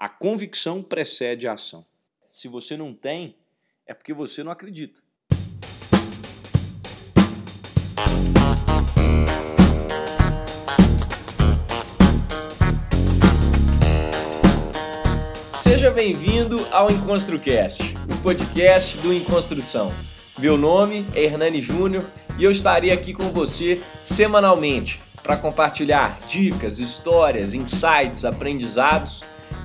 A convicção precede a ação. Se você não tem, é porque você não acredita. Seja bem-vindo ao EnconstruCast, o podcast do Enconstrução. Meu nome é Hernani Júnior e eu estarei aqui com você semanalmente para compartilhar dicas, histórias, insights, aprendizados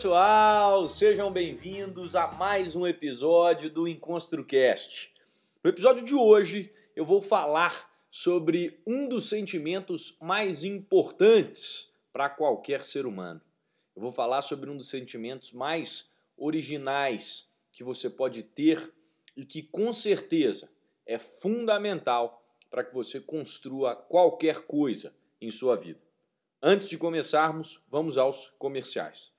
Pessoal, sejam bem-vindos a mais um episódio do EnconstruCast. No episódio de hoje eu vou falar sobre um dos sentimentos mais importantes para qualquer ser humano. Eu vou falar sobre um dos sentimentos mais originais que você pode ter e que com certeza é fundamental para que você construa qualquer coisa em sua vida. Antes de começarmos, vamos aos comerciais.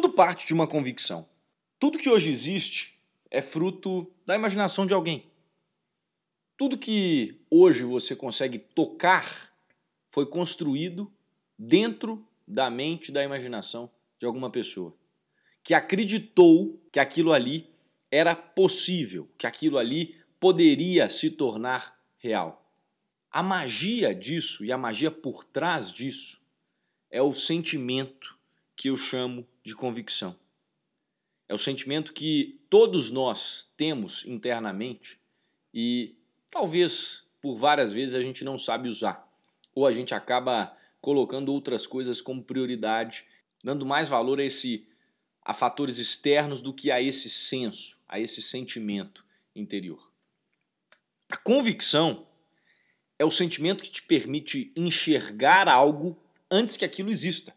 Tudo parte de uma convicção. Tudo que hoje existe é fruto da imaginação de alguém. Tudo que hoje você consegue tocar foi construído dentro da mente, da imaginação de alguma pessoa que acreditou que aquilo ali era possível, que aquilo ali poderia se tornar real. A magia disso e a magia por trás disso é o sentimento que eu chamo de convicção. É o sentimento que todos nós temos internamente e talvez por várias vezes a gente não sabe usar, ou a gente acaba colocando outras coisas como prioridade, dando mais valor a esse a fatores externos do que a esse senso, a esse sentimento interior. A convicção é o sentimento que te permite enxergar algo antes que aquilo exista.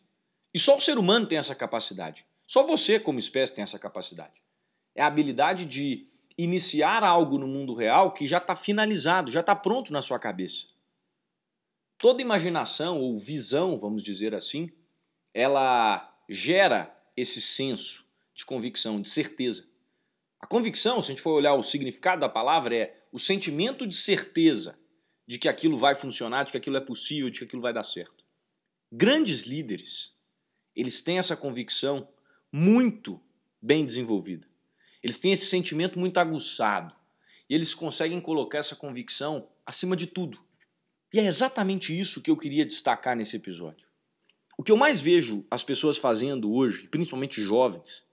E só o ser humano tem essa capacidade. Só você, como espécie, tem essa capacidade. É a habilidade de iniciar algo no mundo real que já está finalizado, já está pronto na sua cabeça. Toda imaginação ou visão, vamos dizer assim, ela gera esse senso de convicção, de certeza. A convicção, se a gente for olhar o significado da palavra, é o sentimento de certeza de que aquilo vai funcionar, de que aquilo é possível, de que aquilo vai dar certo. Grandes líderes eles têm essa convicção muito bem desenvolvida. Eles têm esse sentimento muito aguçado. E eles conseguem colocar essa convicção acima de tudo. E é exatamente isso que eu queria destacar nesse episódio. O que eu mais vejo as pessoas fazendo hoje, principalmente jovens,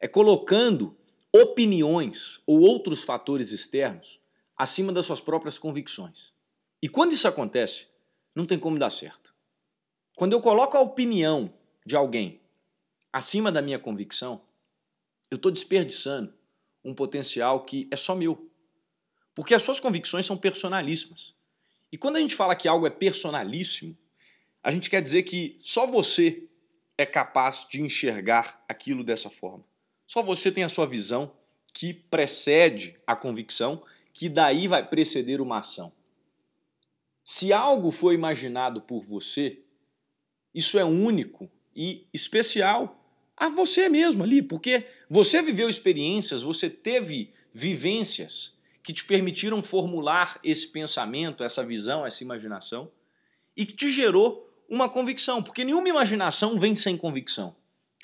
é colocando opiniões ou outros fatores externos acima das suas próprias convicções. E quando isso acontece, não tem como dar certo. Quando eu coloco a opinião de alguém acima da minha convicção, eu estou desperdiçando um potencial que é só meu. Porque as suas convicções são personalíssimas. E quando a gente fala que algo é personalíssimo, a gente quer dizer que só você é capaz de enxergar aquilo dessa forma. Só você tem a sua visão que precede a convicção, que daí vai preceder uma ação. Se algo foi imaginado por você, isso é único e especial a você mesmo ali, porque você viveu experiências, você teve vivências que te permitiram formular esse pensamento, essa visão, essa imaginação e que te gerou uma convicção, porque nenhuma imaginação vem sem convicção.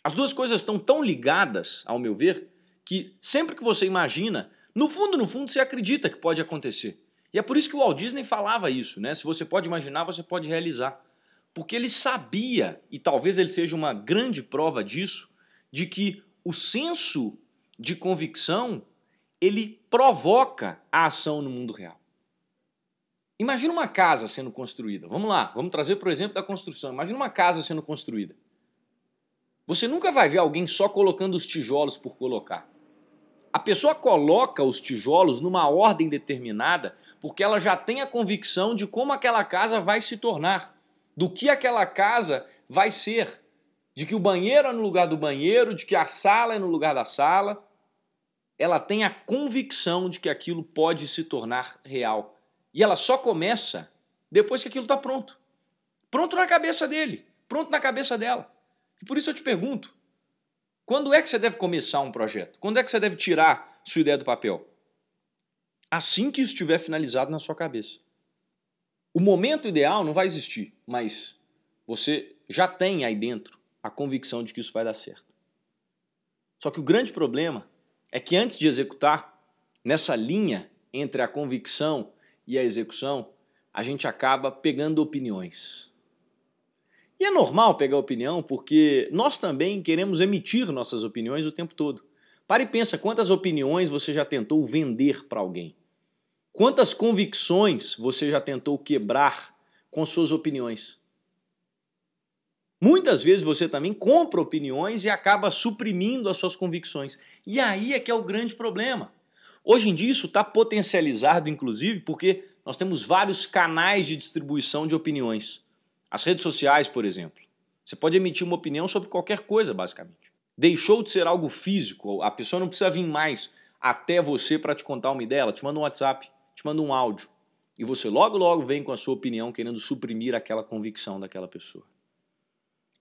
As duas coisas estão tão ligadas, ao meu ver, que sempre que você imagina, no fundo, no fundo, você acredita que pode acontecer. E é por isso que o Walt Disney falava isso, né? Se você pode imaginar, você pode realizar. Porque ele sabia, e talvez ele seja uma grande prova disso, de que o senso de convicção ele provoca a ação no mundo real. Imagina uma casa sendo construída. Vamos lá, vamos trazer o exemplo da construção. Imagina uma casa sendo construída. Você nunca vai ver alguém só colocando os tijolos por colocar. A pessoa coloca os tijolos numa ordem determinada porque ela já tem a convicção de como aquela casa vai se tornar, do que aquela casa vai ser, de que o banheiro é no lugar do banheiro, de que a sala é no lugar da sala. Ela tem a convicção de que aquilo pode se tornar real. E ela só começa depois que aquilo está pronto. Pronto na cabeça dele, pronto na cabeça dela. E por isso eu te pergunto: quando é que você deve começar um projeto? Quando é que você deve tirar sua ideia do papel? Assim que isso estiver finalizado na sua cabeça. O momento ideal não vai existir, mas você já tem aí dentro a convicção de que isso vai dar certo. Só que o grande problema é que antes de executar, nessa linha entre a convicção e a execução, a gente acaba pegando opiniões. E é normal pegar opinião porque nós também queremos emitir nossas opiniões o tempo todo. Pare e pensa quantas opiniões você já tentou vender para alguém. Quantas convicções você já tentou quebrar com suas opiniões. Muitas vezes você também compra opiniões e acaba suprimindo as suas convicções. E aí é que é o grande problema. Hoje em dia isso está potencializado, inclusive, porque nós temos vários canais de distribuição de opiniões. As redes sociais, por exemplo. Você pode emitir uma opinião sobre qualquer coisa, basicamente. Deixou de ser algo físico, a pessoa não precisa vir mais até você para te contar uma ideia, ela te manda um WhatsApp, te manda um áudio. E você logo, logo vem com a sua opinião querendo suprimir aquela convicção daquela pessoa.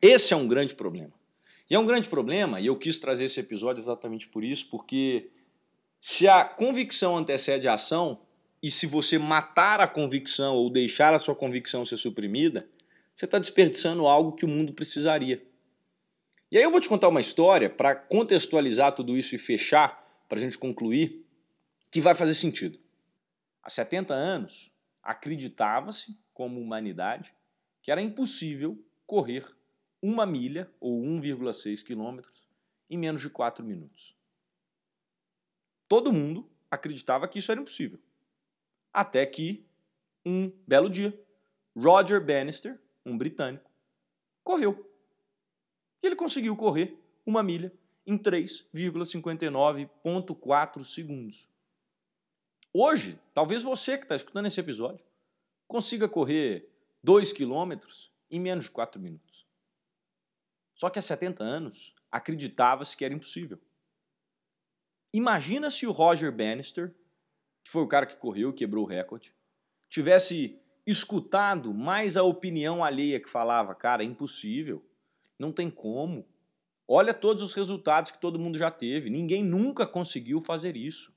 Esse é um grande problema. E é um grande problema, e eu quis trazer esse episódio exatamente por isso, porque se a convicção antecede a ação, e se você matar a convicção ou deixar a sua convicção ser suprimida, você está desperdiçando algo que o mundo precisaria. E aí eu vou te contar uma história para contextualizar tudo isso e fechar, para a gente concluir, que vai fazer sentido. Há 70 anos, acreditava-se, como humanidade, que era impossível correr uma milha ou 1,6 quilômetros em menos de 4 minutos. Todo mundo acreditava que isso era impossível. Até que, um belo dia, Roger Bannister, um britânico, correu. E ele conseguiu correr uma milha em 3,59,4 segundos. Hoje, talvez você que está escutando esse episódio consiga correr 2 quilômetros em menos de 4 minutos. Só que há 70 anos acreditava-se que era impossível. Imagina se o Roger Bannister, que foi o cara que correu e quebrou o recorde, tivesse escutado mais a opinião alheia que falava, cara, é impossível, não tem como. Olha todos os resultados que todo mundo já teve, ninguém nunca conseguiu fazer isso.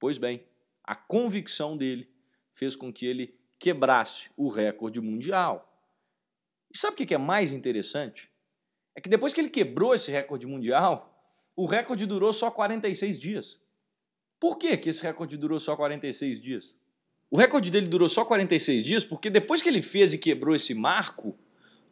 Pois bem, a convicção dele fez com que ele quebrasse o recorde mundial. E sabe o que é mais interessante? É que depois que ele quebrou esse recorde mundial, o recorde durou só 46 dias. Por que, que esse recorde durou só 46 dias? O recorde dele durou só 46 dias porque depois que ele fez e quebrou esse marco,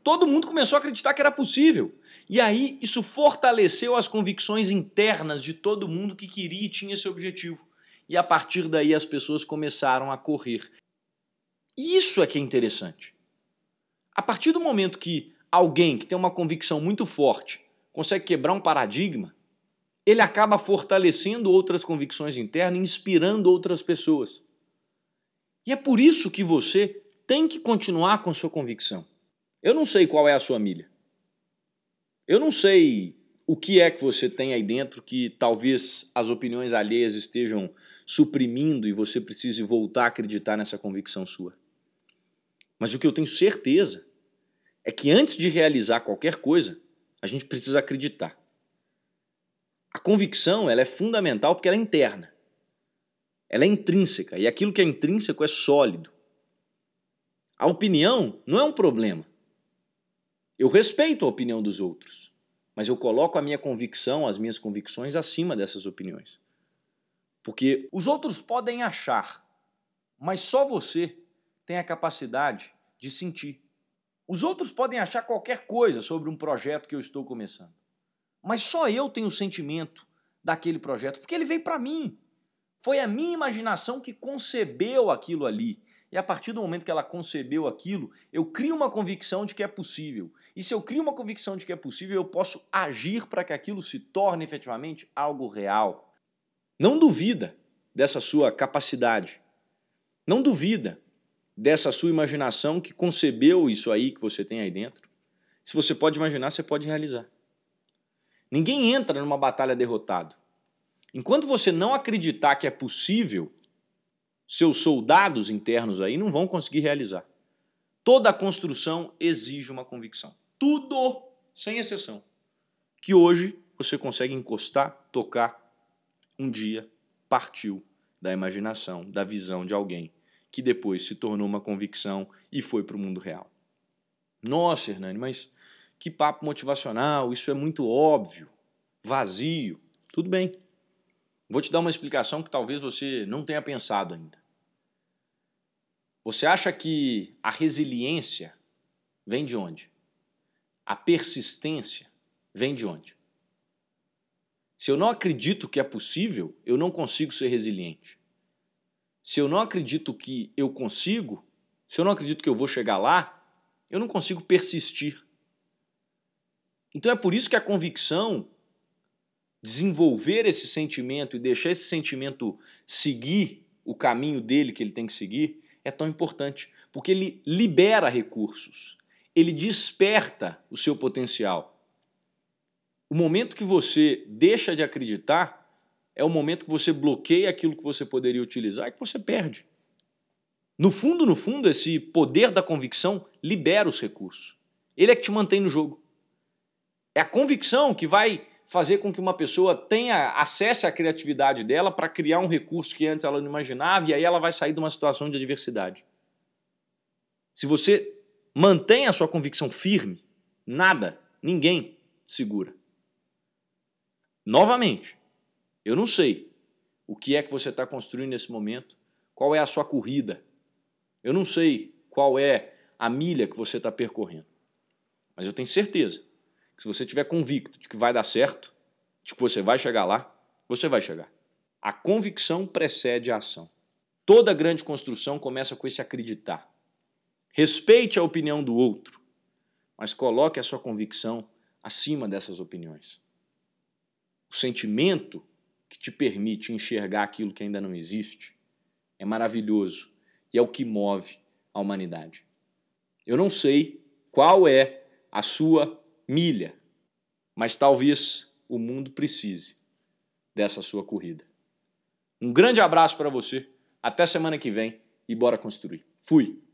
todo mundo começou a acreditar que era possível. E aí isso fortaleceu as convicções internas de todo mundo que queria e tinha esse objetivo. E a partir daí as pessoas começaram a correr. E isso é que é interessante. A partir do momento que alguém que tem uma convicção muito forte consegue quebrar um paradigma, ele acaba fortalecendo outras convicções internas, inspirando outras pessoas. E é por isso que você tem que continuar com sua convicção. Eu não sei qual é a sua milha. Eu não sei o que é que você tem aí dentro que talvez as opiniões alheias estejam suprimindo e você precise voltar a acreditar nessa convicção sua. Mas o que eu tenho certeza é que antes de realizar qualquer coisa, a gente precisa acreditar. A convicção ela é fundamental porque ela é interna. Ela é intrínseca e aquilo que é intrínseco é sólido. A opinião não é um problema. Eu respeito a opinião dos outros, mas eu coloco a minha convicção, as minhas convicções acima dessas opiniões. Porque os outros podem achar, mas só você tem a capacidade de sentir. Os outros podem achar qualquer coisa sobre um projeto que eu estou começando, mas só eu tenho o sentimento daquele projeto, porque ele veio para mim. Foi a minha imaginação que concebeu aquilo ali. E a partir do momento que ela concebeu aquilo, eu crio uma convicção de que é possível. E se eu crio uma convicção de que é possível, eu posso agir para que aquilo se torne efetivamente algo real. Não duvida dessa sua capacidade. Não duvida dessa sua imaginação que concebeu isso aí que você tem aí dentro. Se você pode imaginar, você pode realizar. Ninguém entra numa batalha derrotado. Enquanto você não acreditar que é possível, seus soldados internos aí não vão conseguir realizar. Toda construção exige uma convicção. Tudo, sem exceção. Que hoje você consegue encostar, tocar, um dia partiu da imaginação, da visão de alguém que depois se tornou uma convicção e foi para o mundo real. Nossa, Hernani, mas que papo motivacional, isso é muito óbvio, vazio. Tudo bem. Vou te dar uma explicação que talvez você não tenha pensado ainda. Você acha que a resiliência vem de onde? A persistência vem de onde? Se eu não acredito que é possível, eu não consigo ser resiliente. Se eu não acredito que eu consigo, se eu não acredito que eu vou chegar lá, eu não consigo persistir. Então é por isso que a convicção, desenvolver esse sentimento e deixar esse sentimento seguir o caminho dele que ele tem que seguir, é tão importante, porque ele libera recursos, ele desperta o seu potencial. O momento que você deixa de acreditar é o momento que você bloqueia aquilo que você poderia utilizar e que você perde. No fundo, no fundo, esse poder da convicção libera os recursos. Ele é que te mantém no jogo. É a convicção que vai fazer com que uma pessoa tenha acesso à criatividade dela para criar um recurso que antes ela não imaginava e aí ela vai sair de uma situação de adversidade. Se você mantém a sua convicção firme, nada, ninguém segura. Novamente, eu não sei o que é que você está construindo nesse momento, qual é a sua corrida. Eu não sei qual é a milha que você está percorrendo. Mas eu tenho certeza que se você estiver convicto de que vai dar certo, de que você vai chegar lá, você vai chegar. A convicção precede a ação. Toda grande construção começa com esse acreditar. Respeite a opinião do outro, mas coloque a sua convicção acima dessas opiniões. O sentimento que te permite enxergar aquilo que ainda não existe é maravilhoso e é o que move a humanidade. Eu não sei qual é a sua milha, mas talvez o mundo precise dessa sua corrida. Um grande abraço para você, até semana que vem e bora construir. Fui!